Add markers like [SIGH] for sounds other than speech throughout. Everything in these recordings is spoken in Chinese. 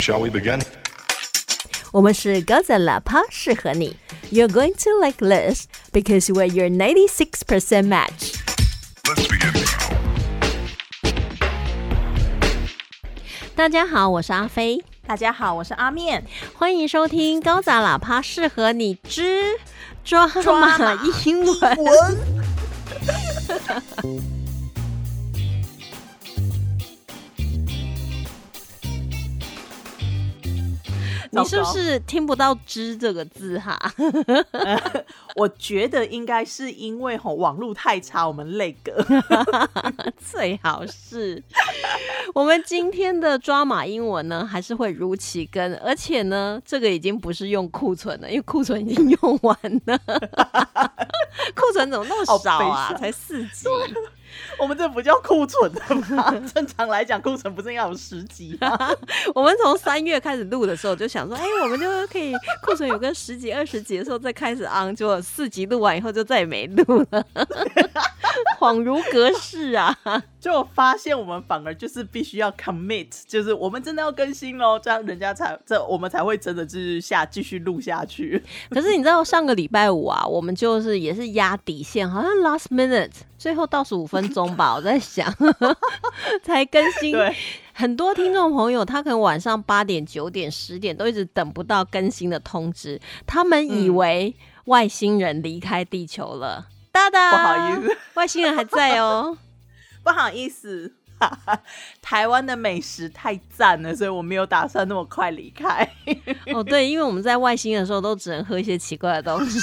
Shall we begin? 我们是高赞喇叭，适合你。You're going to like this because we're your 96% match. Let's begin. 大家好，我是阿飞，大家好，我是阿面。欢迎收听高赞喇叭，适合你之抓马英文。文， 你是不是听不到“知”这个字哈？[LAUGHS] 我觉得应该是因为吼网络太差，我们累个。[LAUGHS] 最好是我们今天的抓马英文呢，还是会如期跟，而且呢，这个已经不是用库存了，因为库存已经用完了。[LAUGHS] 库存怎么那么少啊？才四集。我们这不叫库存的吗？[LAUGHS] 正常来讲，库存不是应该有十集吗？[LAUGHS] 我们从三月开始录的时候就想说，哎、我们就可以库存有个十几、二十集的时候再开始 on，结果四集录完以后就再也没录了，[LAUGHS] [LAUGHS] 恍如隔世啊！[LAUGHS] 就发现我们反而就是必须要 commit，就是我们真的要更新喽，这样人家才这我们才会真的就是下继续录下去。[LAUGHS] 可是你知道上个礼拜五啊，我们就是也是压底线，好像 last minute 最后倒数五分钟吧，我在想才更新。对，很多听众朋友他可能晚上八点、九点、十点都一直等不到更新的通知，他们以嗯为外星人离开地球了。哒哒，不好意思，外星人还在哦。[LAUGHS] 不好意思。[LAUGHS] 台湾的美食太赞了，所以我没有打算那么快离开。[LAUGHS] 哦，对，因为我们在外星的时候都只能喝一些奇怪的东西。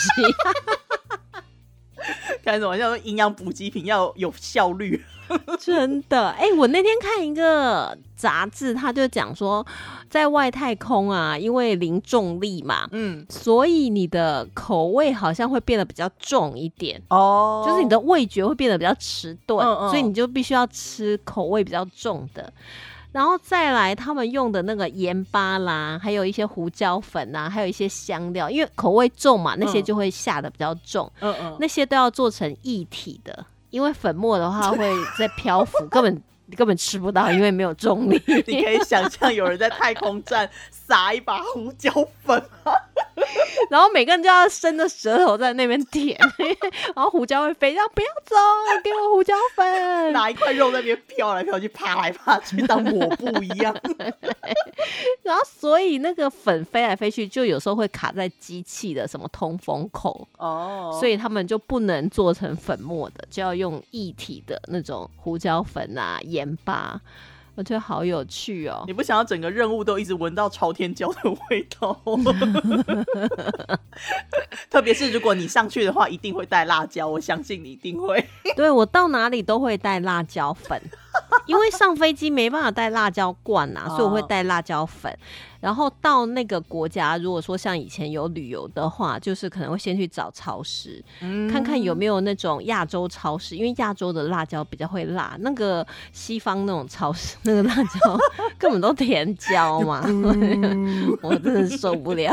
开什么玩笑？营养补给品要有效率。[LAUGHS] 真的，哎、我那天看一个杂志，他就讲说，在外太空啊，因为零重力嘛，嗯，所以你的口味好像会变得比较重一点。哦就是你的味觉会变得比较迟钝，嗯嗯所以你就必须要吃口味比较重的。然后再来，他们用的那个盐巴啦，还有一些胡椒粉啊，还有一些香料，因为口味重嘛，那些嗯就会下的比较重。嗯嗯，那些都要做成一体的，因为粉末的话会在漂浮，[LAUGHS] 根本根本吃不到，因为没有重力。你可以想象有人在太空站撒一把胡椒粉，[LAUGHS] 然后每个人就要伸着舌头在那边舔，然后胡椒会飞，然后不要走，给我胡椒粉。拿一块肉在那边飘来飘去，爬来爬去，当抹布一样。[LAUGHS] 然后所以那个粉飞来飞去，就有时候会卡在机器的什么通风口，哦所以他们就不能做成粉末的，就要用液体的那种胡椒粉啊、盐巴。我觉得好有趣哦。你不想要整个任务都一直闻到朝天椒的味道？[LAUGHS] 特别是如果你上去的话，一定会带辣椒，我相信你一定会。[LAUGHS] 对我到哪里都会带辣椒粉，因为上飞机没办法带辣椒罐啊，所以我会哦带辣椒粉。然后到那个国家，如果说像以前有旅游的话，就是可能会先去找超市，看看有没有那种亚洲超市，因为亚洲的辣椒比较会辣，那个西方那种超市那个辣椒 [LAUGHS] 根本都甜椒嘛 [LAUGHS] [LAUGHS] 我真的受不了。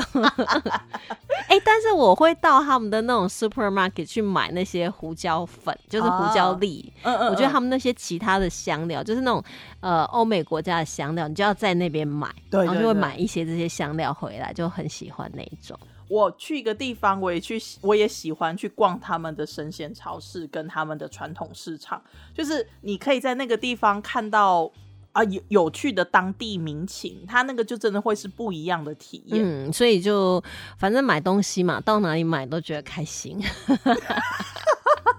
哎、但是我会到他们的那种 supermarket 去买那些胡椒粉，就是胡椒粒。我觉得他们那些其他的香料，就是那种呃欧美国家的香料，你就要在那边买，对然后就会对对买一些这些香料回来，就很喜欢那一种。我去一个地方，我也去，我也喜欢去逛他们的生鲜超市跟他们的传统市场，就是你可以在那个地方看到啊有有趣的当地民情，它那个就真的会是不一样的体验。嗯，所以就反正买东西嘛，到哪里买都觉得开心。[LAUGHS]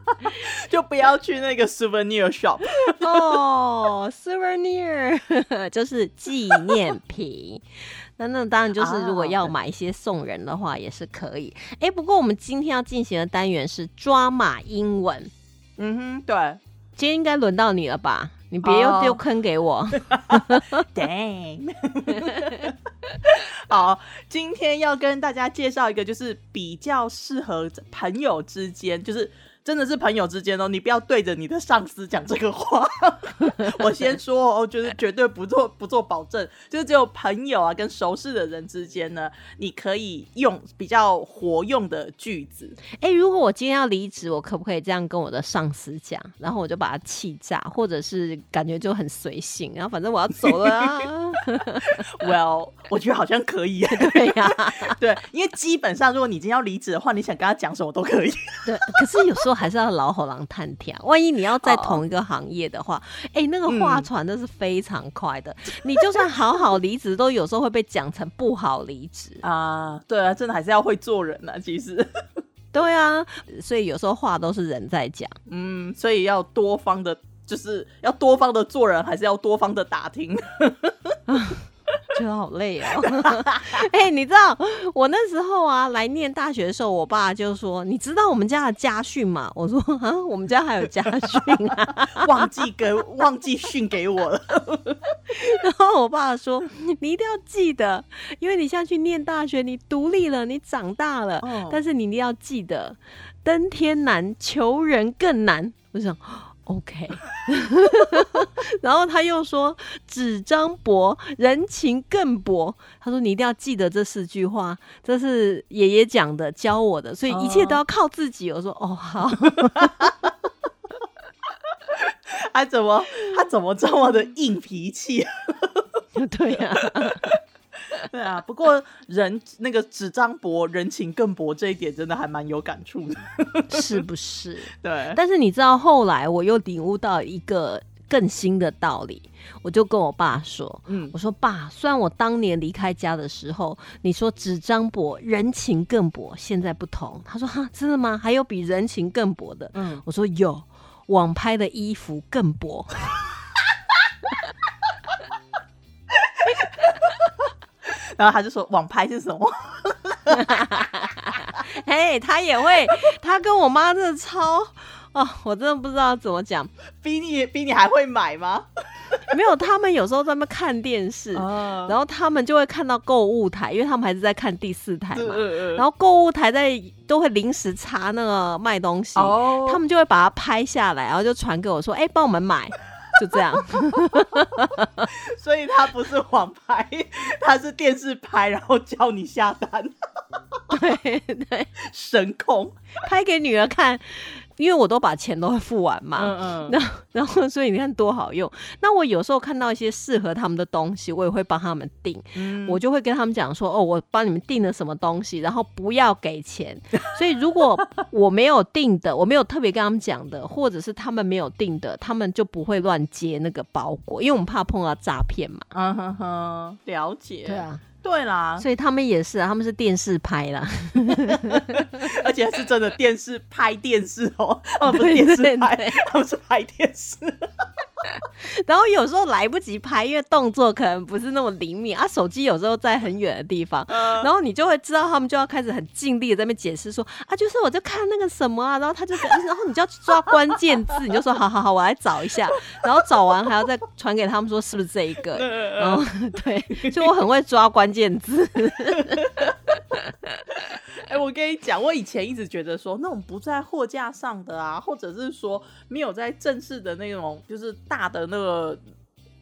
[LAUGHS] 就不要去那个 souvenir shop。哦，souvenir [LAUGHS] 就是纪念品。那那当然就是，如果啊要买一些送人的话，也是可以。哎、不过我们今天要进行的单元是抓马英文，嗯哼，对今天应该轮到你了吧？你别又哦丢坑给我。[LAUGHS] dang。好，今天要跟大家介绍一个，就是比较适合朋友之间，就是真的是朋友之间哦，你不要对着你的上司讲这个话。[LAUGHS] 我先说哦，就是绝对不做不做保证，就是只有朋友啊跟熟识的人之间呢，你可以用比较活用的句子。哎，如果我今天要离职，我可不可以这样跟我的上司讲？然后我就把他气炸，或者是感觉就很随性，然后反正我要走了啊。[LAUGHS] [LAUGHS] Well，我觉得好像可以，对呀，对，因为基本上如果你今天要离职的话，你想跟他讲什么都可以。对，可是有时候还是要老火狼探听，万一你要在同一个行业的话，哎，那个话传的是非常快的。你就算好好离职，都有时候会被讲成不好离职 [LAUGHS] 啊。对啊，真的还是要会做人啊。其实，[LAUGHS] 对啊，所以有时候话都是人在讲。嗯，所以要多方的，就是要多方的做人，还是要多方的打听。[LAUGHS] 觉得好累哦！[LAUGHS] 哎，你知道我那时候啊来念大学的时候，我爸就说：“你知道我们家的家训吗？”我说：“啊，我们家还有家训啊，[LAUGHS] 忘记给忘记训给我了。[LAUGHS] ”然后我爸说：“你一定要记得，因为你现在去念大学，你独立了，你长大了，但是你一定要记得，登天难，求人更难。”我想。OK，[LAUGHS] 然后他又说：“纸张薄，人情更薄。”他说：“你一定要记得这四句话，这是爷爷讲的，教我的，所以一切都要靠自己。”我说：“哦，好。[LAUGHS] ”他怎么他怎么这么的硬脾气？[LAUGHS] 对呀。[LAUGHS] 对啊，不过人那个纸张薄，人情更薄，这一点真的还蛮有感触的，[LAUGHS] 是不是？[LAUGHS] 对。但是你知道，后来我又领悟到一个更新的道理，我就跟我爸说：“嗯，我说爸，虽然我当年离开家的时候，你说纸张薄，人情更薄，现在不同。”他说：“哈，真的吗？还有比人情更薄的？”嗯，我说有，网拍的衣服更薄。然后他就说：“网拍是什么？” [LAUGHS] 嘿，他也会，他跟我妈真的超哦，我真的不知道怎么讲，比你比你还会买吗？[LAUGHS] 没有，他们有时候在那看电视，然后他们就会看到购物台，因为他们还是在看第四台嘛。然后购物台在都会临时插那个卖东西，他们就会把它拍下来，然后就传给我说：“哎，帮我们买。”就这样，[LAUGHS] 所以他不是网拍，他是电视拍，然后叫你下单。[LAUGHS] 对对，神控拍给女儿看。因为我都把钱都会付完嘛，嗯 [LAUGHS] 嗯，那然后所以你看多好用。那我有时候看到一些适合他们的东西，我也会帮他们订。我就会跟他们讲说，哦，我帮你们订了什么东西，然后不要给钱。所以如果 [LAUGHS] 我没有订的，我没有特别跟他们讲的，或者是他们没有订的，他们就不会乱接那个包裹，因为我们怕碰到诈骗嘛。嗯哼哼，了解。对啊。对啦，所以他们也是，啊他们是电视拍啦，[LAUGHS] 而且是真的电视拍电视哦，[LAUGHS] 哦不是电视拍，他们是拍电视。[LAUGHS] 然后有时候来不及拍，因为动作可能不是那么灵敏啊。手机有时候在很远的地方，然后你就会知道他们就要开始很尽力的在那边解释说啊，就是我就看那个什么啊，然后他就，[LAUGHS] 然后你就要抓关键字，你就说好好好，我来找一下，[LAUGHS] 然后找完还要再传给他们说是不是这一个，然后对，就我很会抓关键字。[LAUGHS] 哎，我跟你讲，我以前一直觉得说那种不在货架上的啊，或者是说没有在正式的那种，就是大的那个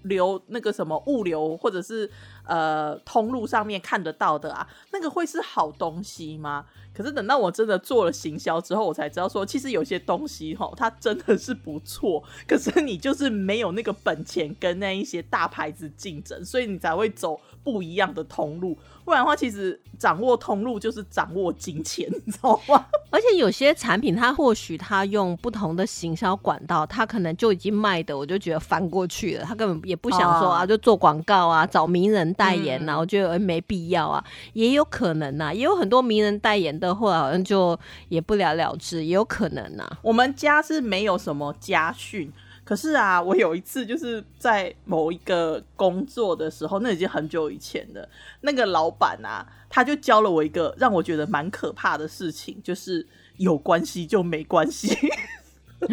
流那个什么物流或者是呃通路上面看得到的啊，那个会是好东西吗？可是等到我真的做了行销之后，我才知道说，其实有些东西哈，它真的是不错，可是你就是没有那个本钱跟那一些大牌子竞争，所以你才会走不一样的通路。不然的话，其实掌握通路就是掌握金钱，你知道吗？[LAUGHS] 而且有些产品，它或许它用不同的行销管道，它可能就已经卖的，我就觉得翻过去了。他根本也不想说啊，就做广告啊，找名人代言啊，我觉得没必要啊。也有可能呐，也有很多名人代言的，后来好像就也不了了之，也有可能呐。我们家是没有什么家训。可是啊，我有一次就是在某一个工作的时候，那已经很久以前了。那个老板啊，他就教了我一个让我觉得蛮可怕的事情，就是有关系就没关系。[LAUGHS]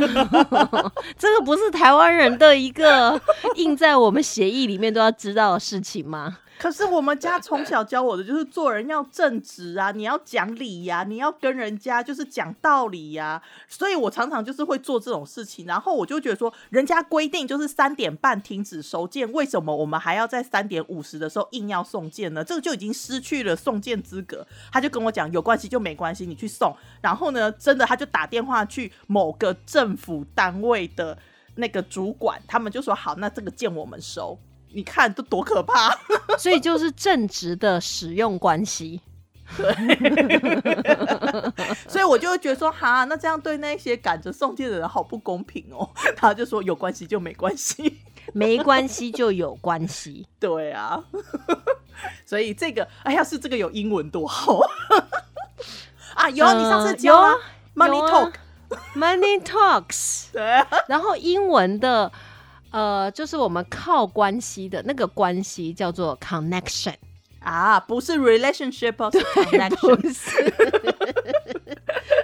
这个不是台湾人的一个印在我们协议里面都要知道的事情吗？可是我们家从小教我的就是做人要正直啊，你要讲理呀、你要跟人家就是讲道理呀、所以我常常就是会做这种事情，然后我就觉得说，人家规定就是三点半停止收件，为什么我们还要在三点五十的时候硬要送件呢？这个就已经失去了送件资格。他就跟我讲，有关系就没关系，你去送。然后呢，真的他就打电话去某个政府单位的那个主管，他们就说好，那这个件我们收。你看都多可怕！[LAUGHS] 所以就是正直的使用关系。[LAUGHS] 所以我就会觉得说，哈，那这样对那些赶着送件的人好不公平哦。[LAUGHS] 他就说有关系就没关系，没关系就有关系。对啊。所以这个，哎呀，是这个有英文多好啊！有啊，你上次呃教啊有啊，Money 有啊 Talk，Money talks，对啊，然后英文的呃，就是我们靠关系的那个关系叫做 connection，啊，不是 relationship，哦是 connection，不是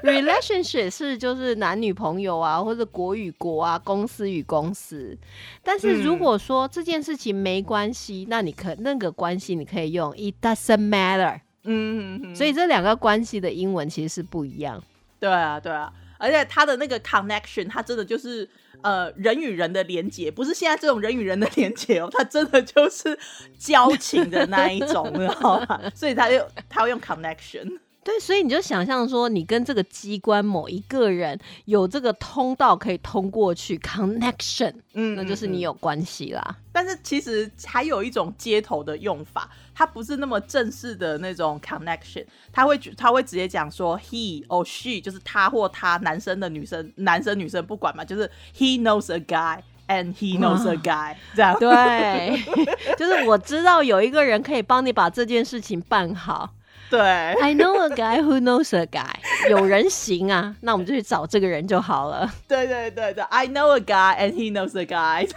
[LAUGHS] relationship 是就是男女朋友啊，或者国与国啊，公司与公司。但是如嗯果说这件事情没关系，那你可那个关系你可以用 it doesn't matter。嗯所以这两个关系的英文其实是不一样。对啊，对啊，而且它的那个 connection，它真的就是呃人与人的连接，不是现在这种人与人的连接哦，它真的就是交情的那一种，你知道吗？所以他就他会用 connection。对，所以你就想象说，你跟这个机关某一个人有这个通道可以通过去 connection，嗯那就是你有关系啦。但是其实还有一种街头的用法，它不是那么正式的那种 connection，他会他会直接讲说 he or she，就是他或他，男生的女生，男生女生不管嘛，就是 he knows a guy and he knows a guy [LAUGHS] 这样。对，[LAUGHS] 就是我知道有一个人可以帮你把这件事情办好。[LAUGHS] 对 I know a guy who knows a guy，有人行啊，[LAUGHS] 那我们就去找这个人就好了。对对对对，I know a guy and he knows a guy，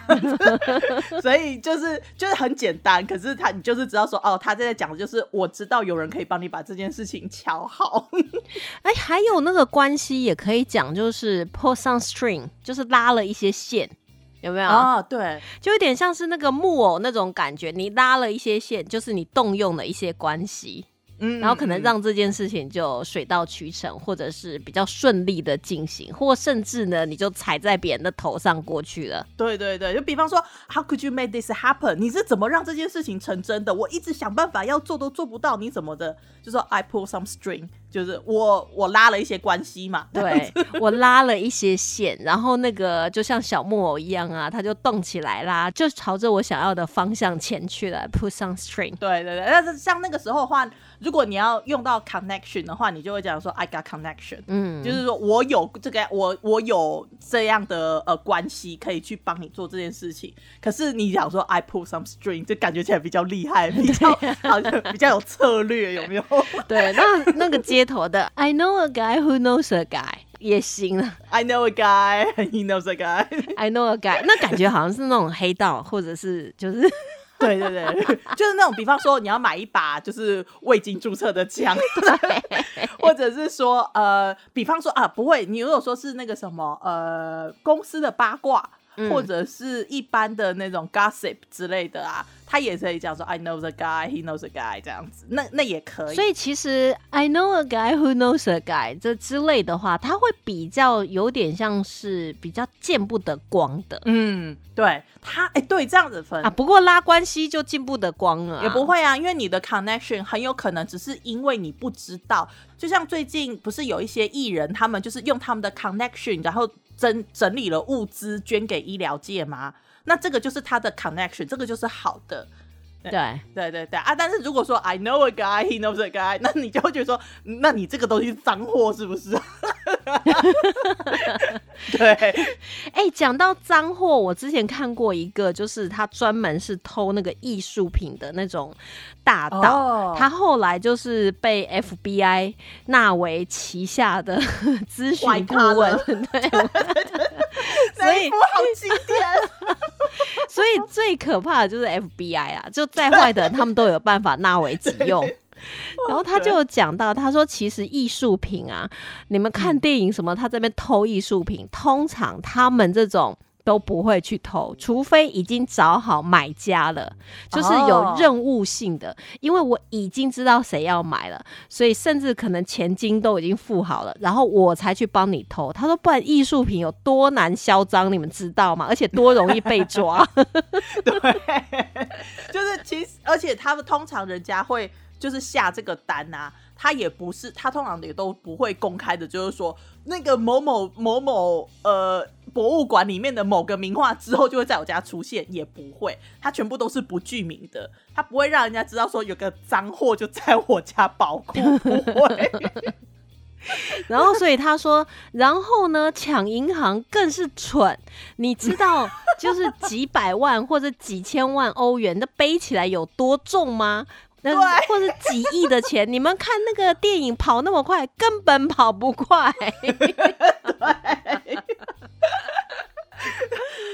[LAUGHS] 所以就是就是很简单，可是他你就是知道说哦，他在讲的就是我知道有人可以帮你把这件事情瞧好。哎，还有那个关系也可以讲，就是 pull some string，就是拉了一些线，有没有？啊，对，就有点像是那个木偶那种感觉，你拉了一些线，就是你动用了一些关系，嗯然后可能让这件事情就水到渠成，或者是比较顺利的进行，或甚至呢，你就踩在别人的头上过去了。对对对，就比方说，How could you make this happen？你是怎么让这件事情成真的？我一直想办法要做都做不到，你怎么的？就说 I pull some string，就是我我拉了一些关系嘛。[LAUGHS] 对我拉了一些线，然后那个就像小木偶一样啊，它就动起来啦，就朝着我想要的方向前去了。Put some string。对对对，但是像那个时候的话，如果你要用到 connection 的话，你就会讲说 I got connection，嗯，就是说我有这个我我有这样的呃关系可以去帮你做这件事情。可是你讲说 I pull some string，就感觉起来比较厉害，比较 [LAUGHS] 好像比较有策略，有没有 [LAUGHS] 对，那那个街头的 I know a guy who knows a guy 也行了。？I know a guy, [LAUGHS] he knows a guy。[LAUGHS] I know a guy，那感觉好像是那种黑道，或者是就是对 [LAUGHS] 对对，就是那种，比方说你要买一把就是未经注册的枪，或者是说呃，比方说啊，不会，你如果说是那个什么呃公司的八卦，嗯或者是一般的那种 gossip 之类的啊，他也可以讲说 I know the guy, he knows the guy 这样子，那那也可以。所以其实 I know a guy who knows a guy 这之类的话，他会比较有点像是比较见不得光的嗯，对他，哎，对，这样子分啊。不过拉关系就见不得光了、也不。会啊，因为你的 connection 很有可能只是因为你不知道，就像最近不是有一些艺人，他们就是用他们的 connection，然后整整理了物资捐给医疗界吗？那这个就是他的 connection，这个就是好的。对，对对对啊！但是如果说 I know a guy, he knows a guy，[LAUGHS] 那你就会觉得说，那你这个东西是脏货是不是？[LAUGHS] 对，哎、讲到脏货，我之前看过一个，就是他专门是偷那个艺术品的那种大盗。哦他后来就是被 FBI 纳为旗下的 [LAUGHS] 咨询顾问，对，那一幕好经典。[LAUGHS] 所以最可怕的就是 FBI 啊，就再坏的人他们都有办法纳为己用。[LAUGHS] 然后他就有讲到，他说其实艺术品啊，你们看电影什么，他这边偷艺术品，通常他们这种都不会去偷，除非已经找好买家了，就是有哦任务性的。因为我已经知道谁要买了，所以甚至可能钱金都已经付好了，然后我才去帮你偷。他说，不然艺术品有多难销赃，你们知道吗？而且多容易被抓。[LAUGHS] 对，就是其实，而且他们通常人家会就是下这个单啊，他也不是，他通常也都不会公开的，就是说那个某某某某呃博物馆里面的某个名画之后就会在我家出现，也不会，他全部都是不具名的，他不会让人家知道说有个赃货就在我家宝库，不会。[LAUGHS] 然后，所以他说，然后呢，抢银行更是蠢。你知道，就是几百万或者几千万欧元，那背起来有多重吗？那对或者几亿的钱，你们看那个电影跑那么快，根本跑不快。对 [LAUGHS]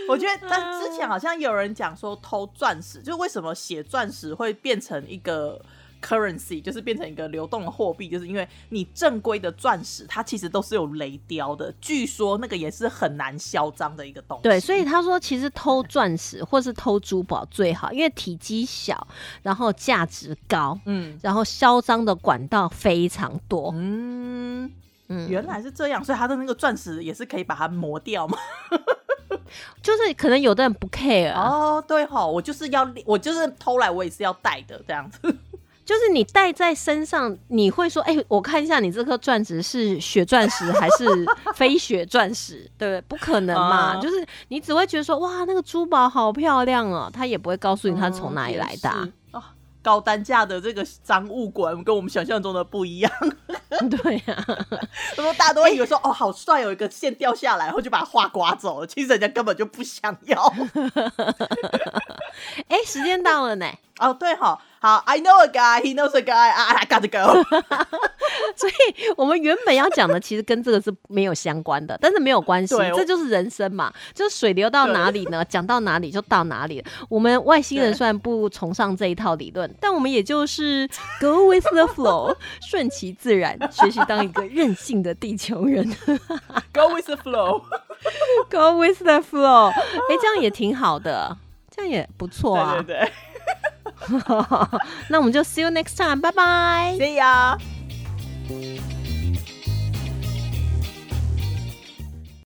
我觉得，但 [LAUGHS] 之前好像有人讲说偷钻石，就为什么写钻石会变成一个 currency，就是变成一个流动的货币，就是因为你正规的钻石它其实都是有雷雕的，据说那个也是很难销赃的一个东西。对，所以他说，其实偷钻石或是偷珠宝最好，因为体积小，然后价值高，嗯然后销赃的管道非常多。嗯，嗯，原来是这样，所以它的那个钻石也是可以把它磨掉嘛。[LAUGHS] 就是可能有的人不 care，、啊、哦，对哈，我就是要，我就是偷来，我也是要戴的这样子。就是你戴在身上，你会说，哎、我看一下你这颗钻石是血钻石还是非血钻石，对不对？不可能嘛，[LAUGHS] 啊就是你只会觉得说，哇，那个珠宝好漂亮哦，他也不会告诉你它从哪里来的啊、高单价的这个赃物馆跟我们想象中的不一样。[LAUGHS] 对啊，[LAUGHS] 他说大家都会以为说、哦好帅，有一个线掉下来，然后就把画刮走了。其实人家根本就不想要。哎、时间到了呢，哦，对哈，好，I know a guy, he knows a guy, I, I gotta go。[LAUGHS] 所以我们原本要讲的其实跟这个是没有相关的，但是没有关系，这就是人生嘛，就是水流到哪里呢，讲到哪里就到哪里。我们外星人虽然不崇尚这一套理论，但我们也就是 go with the flow，[LAUGHS] 顺其自然，学习当一个任性的地球人 Go with the flow。，go with the flow。[LAUGHS] 哎、这样也挺好的，这样也不错啊。对对那我们就 see you next time，拜拜。，See ya。